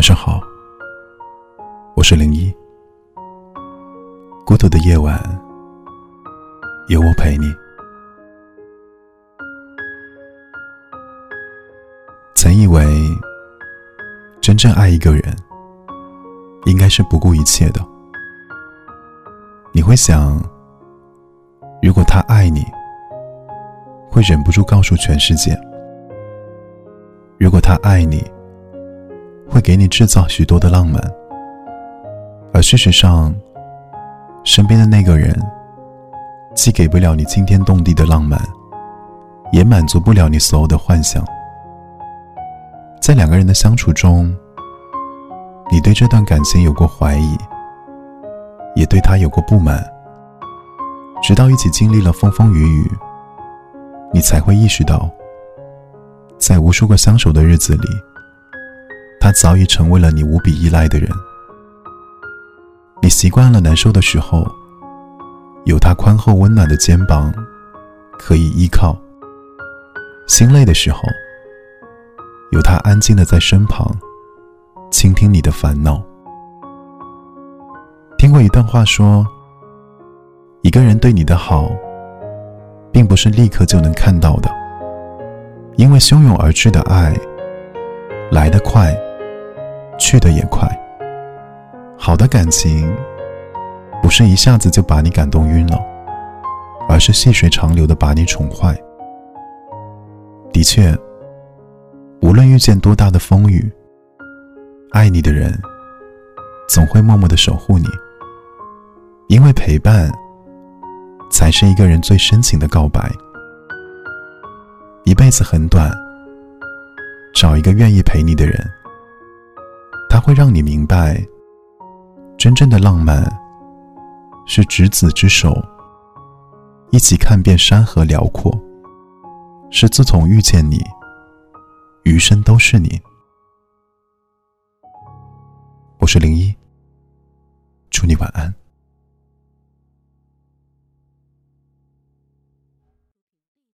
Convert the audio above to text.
晚上好，我是零一。孤独的夜晚，有我陪你。曾以为，真正爱一个人，应该是不顾一切的。你会想，如果他爱你，会忍不住告诉全世界；如果他爱你，会给你制造许多的浪漫，而事实上，身边的那个人，既给不了你惊天动地的浪漫，也满足不了你所有的幻想。在两个人的相处中，你对这段感情有过怀疑，也对他有过不满，直到一起经历了风风雨雨，你才会意识到，在无数个相守的日子里。早已成为了你无比依赖的人。你习惯了难受的时候，有他宽厚温暖的肩膀可以依靠；心累的时候，有他安静的在身旁倾听你的烦恼。听过一段话说：一个人对你的好，并不是立刻就能看到的，因为汹涌而至的爱来得快。去的也快。好的感情，不是一下子就把你感动晕了，而是细水长流的把你宠坏。的确，无论遇见多大的风雨，爱你的人总会默默的守护你，因为陪伴才是一个人最深情的告白。一辈子很短，找一个愿意陪你的人。它会让你明白，真正的浪漫是执子之手，一起看遍山河辽阔；是自从遇见你，余生都是你。我是零一，祝你晚安。